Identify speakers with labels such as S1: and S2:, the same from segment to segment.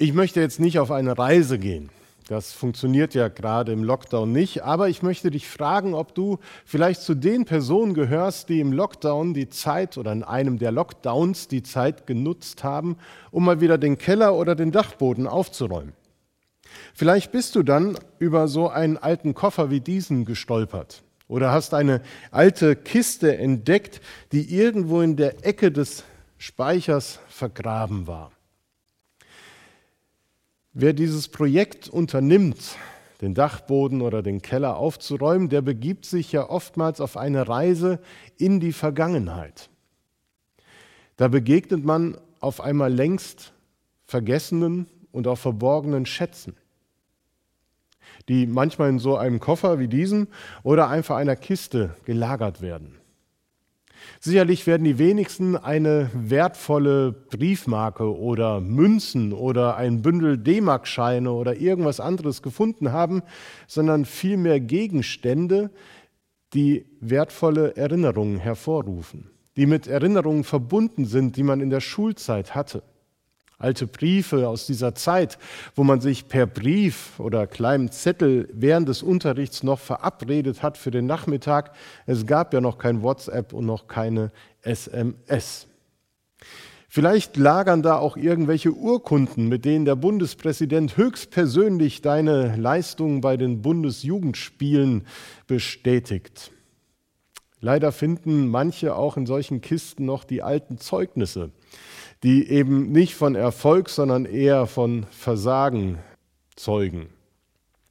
S1: Ich möchte jetzt nicht auf eine Reise gehen. Das funktioniert ja gerade im Lockdown nicht. Aber ich möchte dich fragen, ob du vielleicht zu den Personen gehörst, die im Lockdown die Zeit oder in einem der Lockdowns die Zeit genutzt haben, um mal wieder den Keller oder den Dachboden aufzuräumen. Vielleicht bist du dann über so einen alten Koffer wie diesen gestolpert oder hast eine alte Kiste entdeckt, die irgendwo in der Ecke des Speichers vergraben war. Wer dieses Projekt unternimmt, den Dachboden oder den Keller aufzuräumen, der begibt sich ja oftmals auf eine Reise in die Vergangenheit. Da begegnet man auf einmal längst vergessenen und auch verborgenen Schätzen, die manchmal in so einem Koffer wie diesem oder einfach einer Kiste gelagert werden. Sicherlich werden die wenigsten eine wertvolle Briefmarke oder Münzen oder ein Bündel D-Mark-Scheine oder irgendwas anderes gefunden haben, sondern vielmehr Gegenstände, die wertvolle Erinnerungen hervorrufen, die mit Erinnerungen verbunden sind, die man in der Schulzeit hatte alte Briefe aus dieser Zeit, wo man sich per Brief oder kleinem Zettel während des Unterrichts noch verabredet hat für den Nachmittag. Es gab ja noch kein WhatsApp und noch keine SMS. Vielleicht lagern da auch irgendwelche Urkunden, mit denen der Bundespräsident höchstpersönlich deine Leistungen bei den Bundesjugendspielen bestätigt. Leider finden manche auch in solchen Kisten noch die alten Zeugnisse die eben nicht von Erfolg, sondern eher von Versagen zeugen.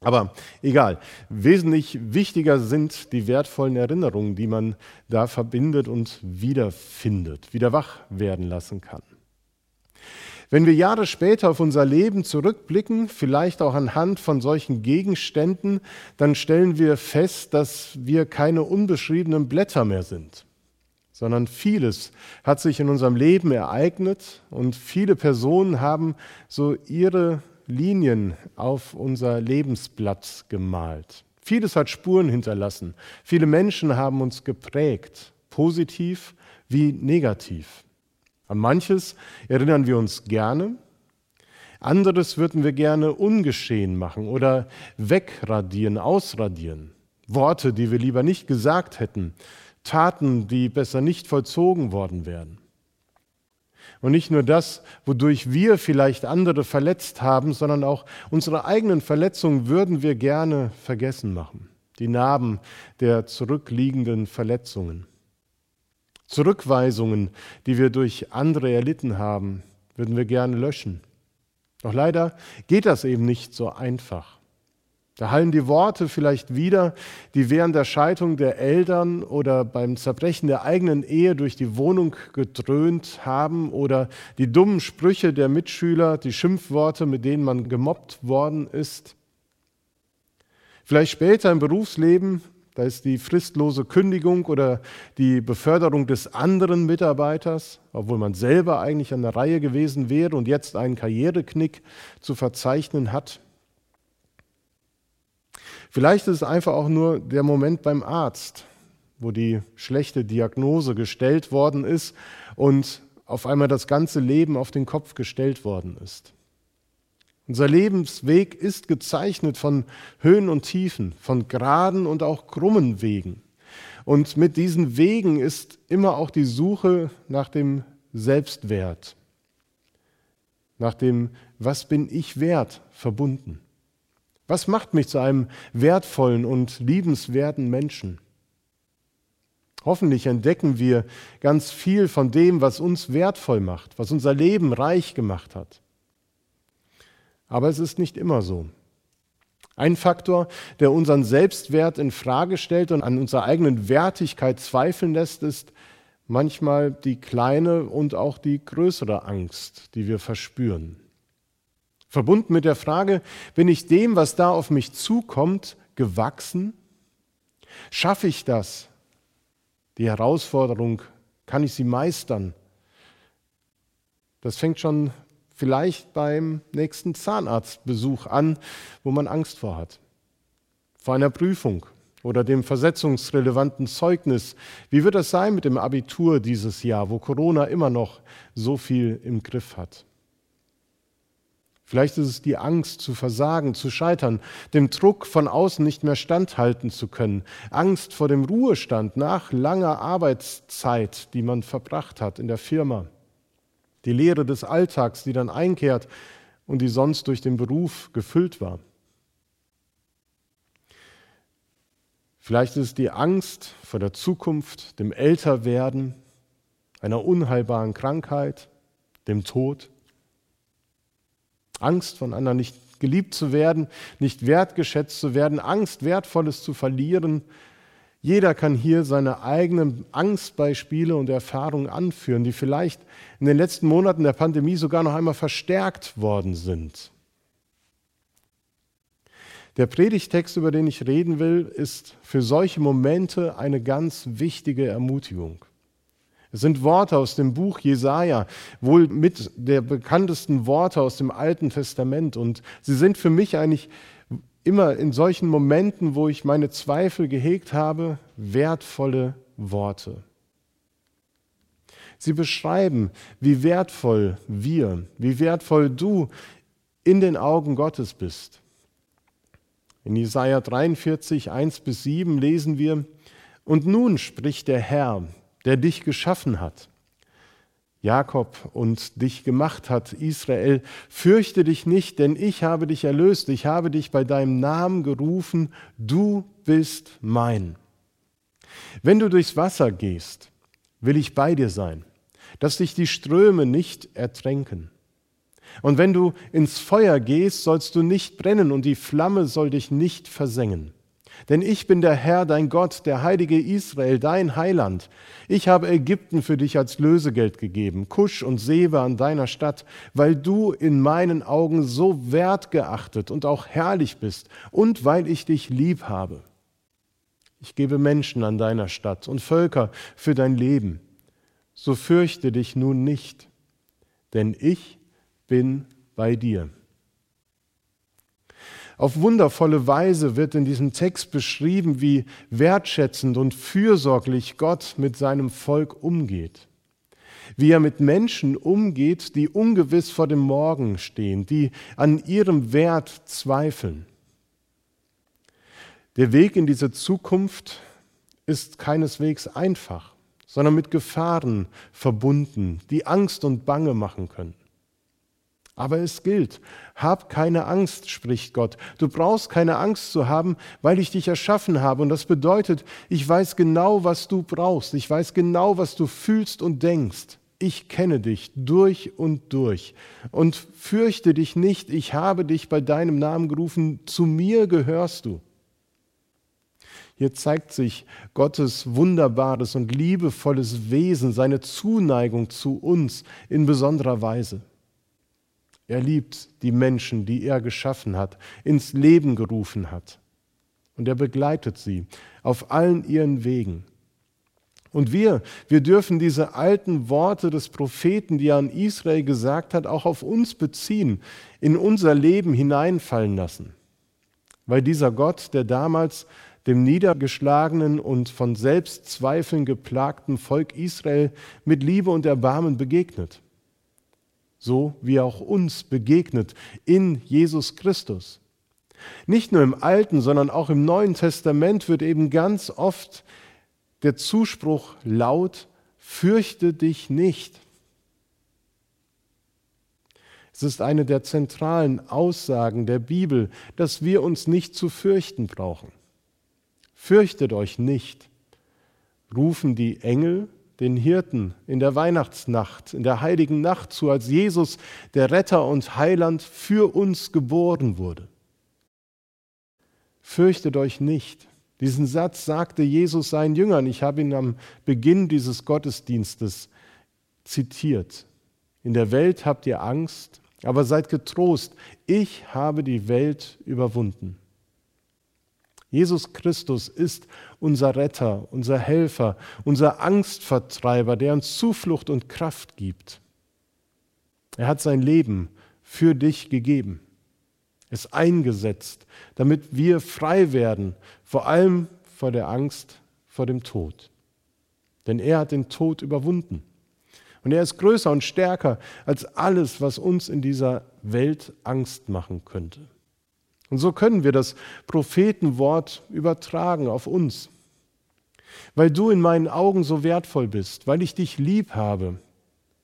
S1: Aber egal, wesentlich wichtiger sind die wertvollen Erinnerungen, die man da verbindet und wiederfindet, wieder wach werden lassen kann. Wenn wir Jahre später auf unser Leben zurückblicken, vielleicht auch anhand von solchen Gegenständen, dann stellen wir fest, dass wir keine unbeschriebenen Blätter mehr sind sondern vieles hat sich in unserem Leben ereignet und viele Personen haben so ihre Linien auf unser Lebensblatt gemalt. Vieles hat Spuren hinterlassen. Viele Menschen haben uns geprägt, positiv wie negativ. An manches erinnern wir uns gerne, anderes würden wir gerne ungeschehen machen oder wegradieren, ausradieren. Worte, die wir lieber nicht gesagt hätten, Taten, die besser nicht vollzogen worden wären. Und nicht nur das, wodurch wir vielleicht andere verletzt haben, sondern auch unsere eigenen Verletzungen würden wir gerne vergessen machen. Die Narben der zurückliegenden Verletzungen. Zurückweisungen, die wir durch andere erlitten haben, würden wir gerne löschen. Doch leider geht das eben nicht so einfach. Da hallen die Worte vielleicht wieder, die während der Scheidung der Eltern oder beim Zerbrechen der eigenen Ehe durch die Wohnung gedröhnt haben oder die dummen Sprüche der Mitschüler, die Schimpfworte, mit denen man gemobbt worden ist. Vielleicht später im Berufsleben, da ist die fristlose Kündigung oder die Beförderung des anderen Mitarbeiters, obwohl man selber eigentlich an der Reihe gewesen wäre und jetzt einen Karriereknick zu verzeichnen hat. Vielleicht ist es einfach auch nur der Moment beim Arzt, wo die schlechte Diagnose gestellt worden ist und auf einmal das ganze Leben auf den Kopf gestellt worden ist. Unser Lebensweg ist gezeichnet von Höhen und Tiefen, von geraden und auch krummen Wegen. Und mit diesen Wegen ist immer auch die Suche nach dem Selbstwert, nach dem Was bin ich wert verbunden. Was macht mich zu einem wertvollen und liebenswerten Menschen? Hoffentlich entdecken wir ganz viel von dem, was uns wertvoll macht, was unser Leben reich gemacht hat. Aber es ist nicht immer so. Ein Faktor, der unseren Selbstwert in Frage stellt und an unserer eigenen Wertigkeit zweifeln lässt, ist manchmal die kleine und auch die größere Angst, die wir verspüren. Verbunden mit der Frage, bin ich dem, was da auf mich zukommt, gewachsen? Schaffe ich das? Die Herausforderung, kann ich sie meistern? Das fängt schon vielleicht beim nächsten Zahnarztbesuch an, wo man Angst vor hat. Vor einer Prüfung oder dem versetzungsrelevanten Zeugnis. Wie wird das sein mit dem Abitur dieses Jahr, wo Corona immer noch so viel im Griff hat? Vielleicht ist es die Angst zu versagen, zu scheitern, dem Druck von außen nicht mehr standhalten zu können, Angst vor dem Ruhestand nach langer Arbeitszeit, die man verbracht hat in der Firma, die Lehre des Alltags, die dann einkehrt und die sonst durch den Beruf gefüllt war. Vielleicht ist es die Angst vor der Zukunft, dem Älterwerden, einer unheilbaren Krankheit, dem Tod. Angst von anderen nicht geliebt zu werden, nicht wertgeschätzt zu werden, Angst, Wertvolles zu verlieren. Jeder kann hier seine eigenen Angstbeispiele und Erfahrungen anführen, die vielleicht in den letzten Monaten der Pandemie sogar noch einmal verstärkt worden sind. Der Predigtext, über den ich reden will, ist für solche Momente eine ganz wichtige Ermutigung. Sind Worte aus dem Buch Jesaja, wohl mit der bekanntesten Worte aus dem Alten Testament. Und sie sind für mich eigentlich immer in solchen Momenten, wo ich meine Zweifel gehegt habe, wertvolle Worte. Sie beschreiben, wie wertvoll wir, wie wertvoll du in den Augen Gottes bist. In Jesaja 43, 1 bis 7 lesen wir: Und nun spricht der Herr, der dich geschaffen hat, Jakob und dich gemacht hat, Israel, fürchte dich nicht, denn ich habe dich erlöst, ich habe dich bei deinem Namen gerufen, du bist mein. Wenn du durchs Wasser gehst, will ich bei dir sein, dass dich die Ströme nicht ertränken. Und wenn du ins Feuer gehst, sollst du nicht brennen und die Flamme soll dich nicht versengen. Denn ich bin der Herr, dein Gott, der heilige Israel, dein Heiland. Ich habe Ägypten für dich als Lösegeld gegeben, Kusch und Sebe an deiner Stadt, weil du in meinen Augen so wertgeachtet und auch herrlich bist und weil ich dich lieb habe. Ich gebe Menschen an deiner Stadt und Völker für dein Leben. So fürchte dich nun nicht, denn ich bin bei dir. Auf wundervolle Weise wird in diesem Text beschrieben, wie wertschätzend und fürsorglich Gott mit seinem Volk umgeht. Wie er mit Menschen umgeht, die ungewiss vor dem Morgen stehen, die an ihrem Wert zweifeln. Der Weg in diese Zukunft ist keineswegs einfach, sondern mit Gefahren verbunden, die Angst und Bange machen können. Aber es gilt, hab keine Angst, spricht Gott. Du brauchst keine Angst zu haben, weil ich dich erschaffen habe. Und das bedeutet, ich weiß genau, was du brauchst. Ich weiß genau, was du fühlst und denkst. Ich kenne dich durch und durch. Und fürchte dich nicht, ich habe dich bei deinem Namen gerufen, zu mir gehörst du. Hier zeigt sich Gottes wunderbares und liebevolles Wesen, seine Zuneigung zu uns in besonderer Weise. Er liebt die Menschen, die er geschaffen hat, ins Leben gerufen hat. Und er begleitet sie auf allen ihren Wegen. Und wir, wir dürfen diese alten Worte des Propheten, die er an Israel gesagt hat, auch auf uns beziehen, in unser Leben hineinfallen lassen. Weil dieser Gott, der damals dem niedergeschlagenen und von Selbstzweifeln geplagten Volk Israel mit Liebe und Erbarmen begegnet so wie er auch uns begegnet in Jesus Christus. Nicht nur im Alten, sondern auch im Neuen Testament wird eben ganz oft der Zuspruch laut, fürchte dich nicht. Es ist eine der zentralen Aussagen der Bibel, dass wir uns nicht zu fürchten brauchen. Fürchtet euch nicht, rufen die Engel den Hirten in der Weihnachtsnacht, in der heiligen Nacht zu, als Jesus, der Retter und Heiland, für uns geboren wurde. Fürchtet euch nicht. Diesen Satz sagte Jesus seinen Jüngern. Ich habe ihn am Beginn dieses Gottesdienstes zitiert. In der Welt habt ihr Angst, aber seid getrost. Ich habe die Welt überwunden. Jesus Christus ist unser Retter, unser Helfer, unser Angstvertreiber, der uns Zuflucht und Kraft gibt. Er hat sein Leben für dich gegeben, es eingesetzt, damit wir frei werden, vor allem vor der Angst vor dem Tod. Denn er hat den Tod überwunden. Und er ist größer und stärker als alles, was uns in dieser Welt Angst machen könnte. Und so können wir das Prophetenwort übertragen auf uns. Weil du in meinen Augen so wertvoll bist, weil ich dich lieb habe,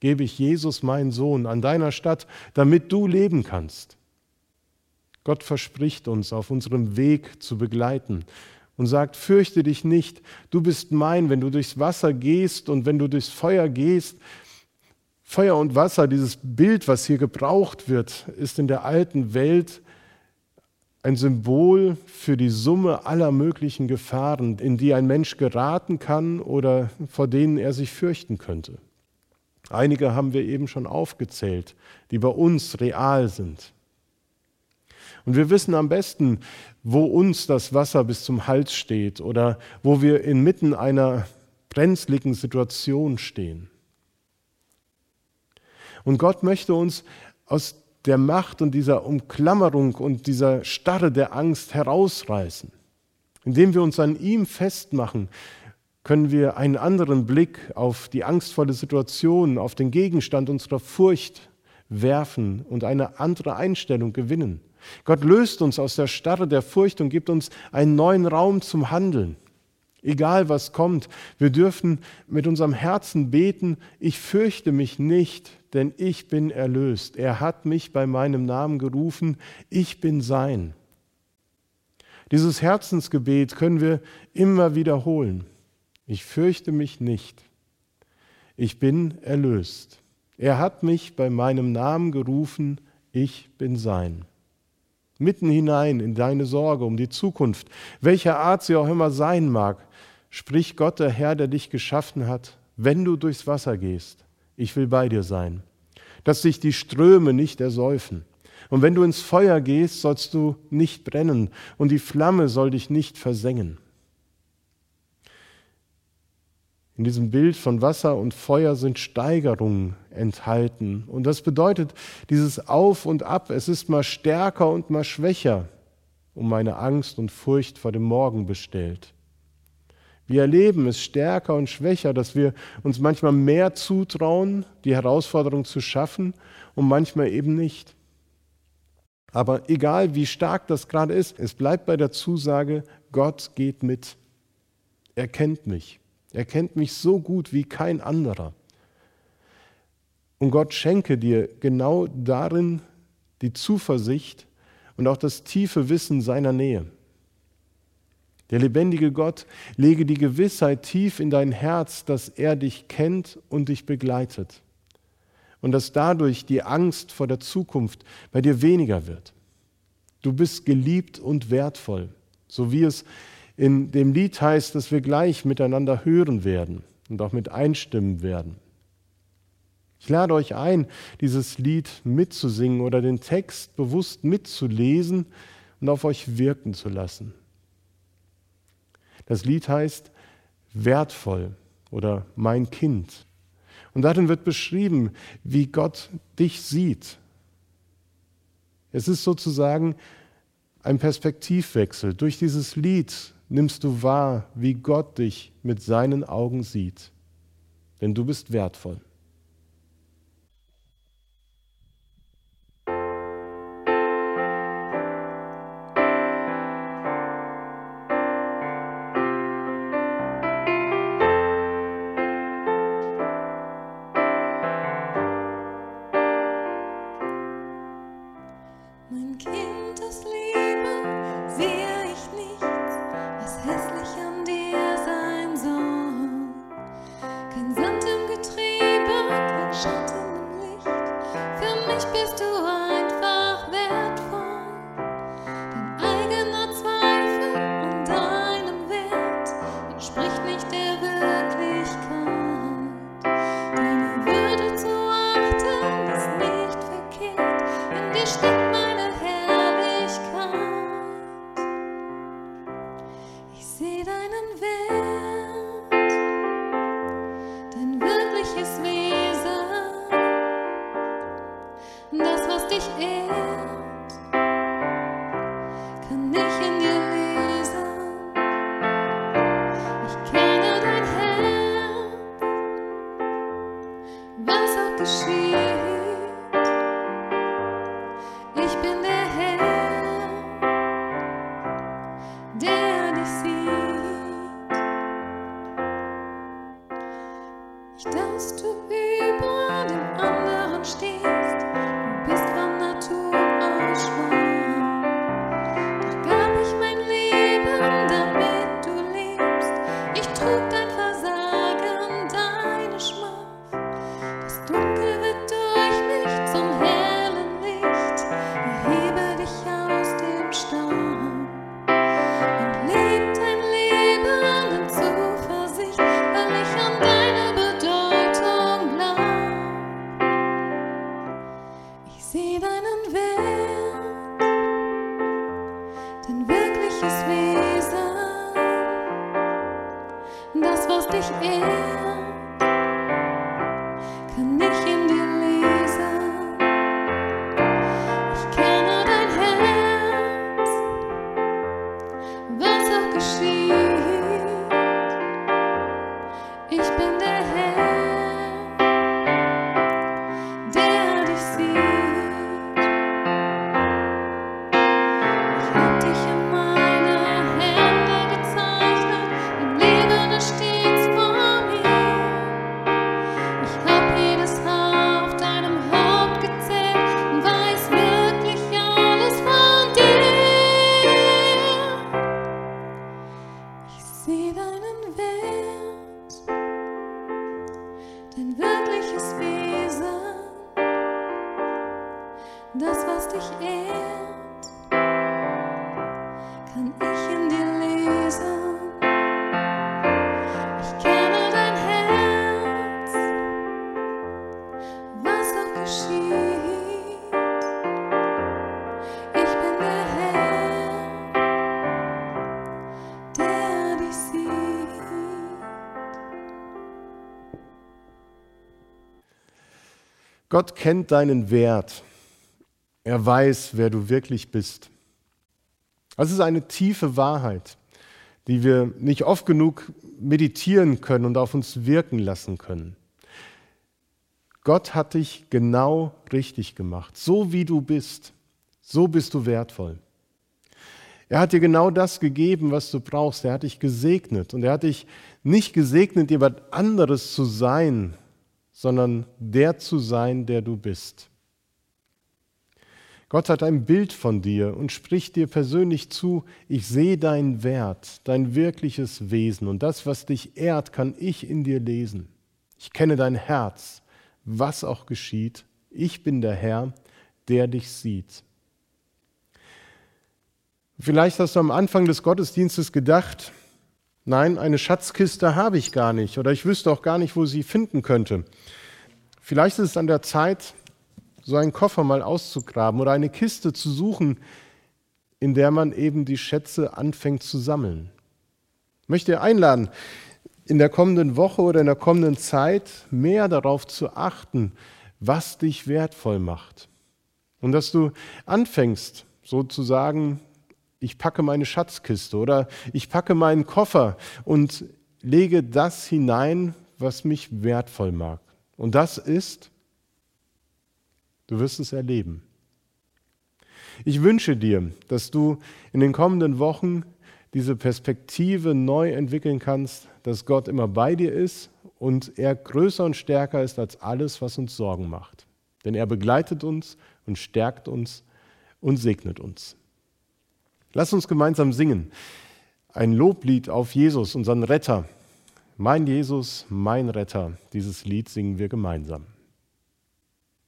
S1: gebe ich Jesus, meinen Sohn, an deiner Stadt, damit du leben kannst. Gott verspricht uns, auf unserem Weg zu begleiten und sagt, fürchte dich nicht, du bist mein, wenn du durchs Wasser gehst und wenn du durchs Feuer gehst. Feuer und Wasser, dieses Bild, was hier gebraucht wird, ist in der alten Welt ein Symbol für die Summe aller möglichen Gefahren, in die ein Mensch geraten kann oder vor denen er sich fürchten könnte. Einige haben wir eben schon aufgezählt, die bei uns real sind. Und wir wissen am besten, wo uns das Wasser bis zum Hals steht oder wo wir inmitten einer brenzligen Situation stehen. Und Gott möchte uns aus der Macht und dieser Umklammerung und dieser Starre der Angst herausreißen. Indem wir uns an ihm festmachen, können wir einen anderen Blick auf die angstvolle Situation, auf den Gegenstand unserer Furcht werfen und eine andere Einstellung gewinnen. Gott löst uns aus der Starre der Furcht und gibt uns einen neuen Raum zum Handeln. Egal was kommt, wir dürfen mit unserem Herzen beten, ich fürchte mich nicht, denn ich bin erlöst. Er hat mich bei meinem Namen gerufen, ich bin sein. Dieses Herzensgebet können wir immer wiederholen. Ich fürchte mich nicht. Ich bin erlöst. Er hat mich bei meinem Namen gerufen, ich bin sein. Mitten hinein in deine Sorge um die Zukunft, welcher Art sie auch immer sein mag, spricht Gott, der Herr, der dich geschaffen hat, wenn du durchs Wasser gehst, ich will bei dir sein, dass sich die Ströme nicht ersäufen. Und wenn du ins Feuer gehst, sollst du nicht brennen und die Flamme soll dich nicht versengen. In diesem Bild von Wasser und Feuer sind Steigerungen enthalten. Und das bedeutet dieses Auf und Ab. Es ist mal stärker und mal schwächer, um meine Angst und Furcht vor dem Morgen bestellt. Wir erleben es stärker und schwächer, dass wir uns manchmal mehr zutrauen, die Herausforderung zu schaffen und manchmal eben nicht. Aber egal wie stark das gerade ist, es bleibt bei der Zusage, Gott geht mit. Er kennt mich. Er kennt mich so gut wie kein anderer. Und Gott schenke dir genau darin die Zuversicht und auch das tiefe Wissen seiner Nähe. Der lebendige Gott lege die Gewissheit tief in dein Herz, dass er dich kennt und dich begleitet. Und dass dadurch die Angst vor der Zukunft bei dir weniger wird. Du bist geliebt und wertvoll, so wie es in dem Lied heißt, dass wir gleich miteinander hören werden und auch mit einstimmen werden. Ich lade euch ein, dieses Lied mitzusingen oder den Text bewusst mitzulesen und auf euch wirken zu lassen. Das Lied heißt Wertvoll oder Mein Kind. Und darin wird beschrieben, wie Gott dich sieht. Es ist sozusagen ein Perspektivwechsel. Durch dieses Lied nimmst du wahr, wie Gott dich mit seinen Augen sieht. Denn du bist wertvoll.
S2: Bin der Herr,
S1: Gott kennt deinen Wert. Er weiß, wer du wirklich bist. Das ist eine tiefe Wahrheit, die wir nicht oft genug meditieren können und auf uns wirken lassen können. Gott hat dich genau richtig gemacht. So wie du bist, so bist du wertvoll. Er hat dir genau das gegeben, was du brauchst. Er hat dich gesegnet. Und er hat dich nicht gesegnet, jemand anderes zu sein, sondern der zu sein, der du bist. Gott hat ein Bild von dir und spricht dir persönlich zu, ich sehe deinen Wert, dein wirkliches Wesen und das, was dich ehrt, kann ich in dir lesen. Ich kenne dein Herz, was auch geschieht. Ich bin der Herr, der dich sieht. Vielleicht hast du am Anfang des Gottesdienstes gedacht, nein, eine Schatzkiste habe ich gar nicht oder ich wüsste auch gar nicht, wo sie finden könnte. Vielleicht ist es an der Zeit, so einen Koffer mal auszugraben oder eine Kiste zu suchen, in der man eben die Schätze anfängt zu sammeln. Ich möchte einladen, in der kommenden Woche oder in der kommenden Zeit mehr darauf zu achten, was dich wertvoll macht. Und dass du anfängst, sozusagen, ich packe meine Schatzkiste oder ich packe meinen Koffer und lege das hinein, was mich wertvoll mag. Und das ist Du wirst es erleben. Ich wünsche dir, dass du in den kommenden Wochen diese Perspektive neu entwickeln kannst, dass Gott immer bei dir ist und er größer und stärker ist als alles, was uns Sorgen macht. Denn er begleitet uns und stärkt uns und segnet uns. Lass uns gemeinsam singen. Ein Loblied auf Jesus, unseren Retter. Mein Jesus, mein Retter. Dieses Lied singen wir gemeinsam.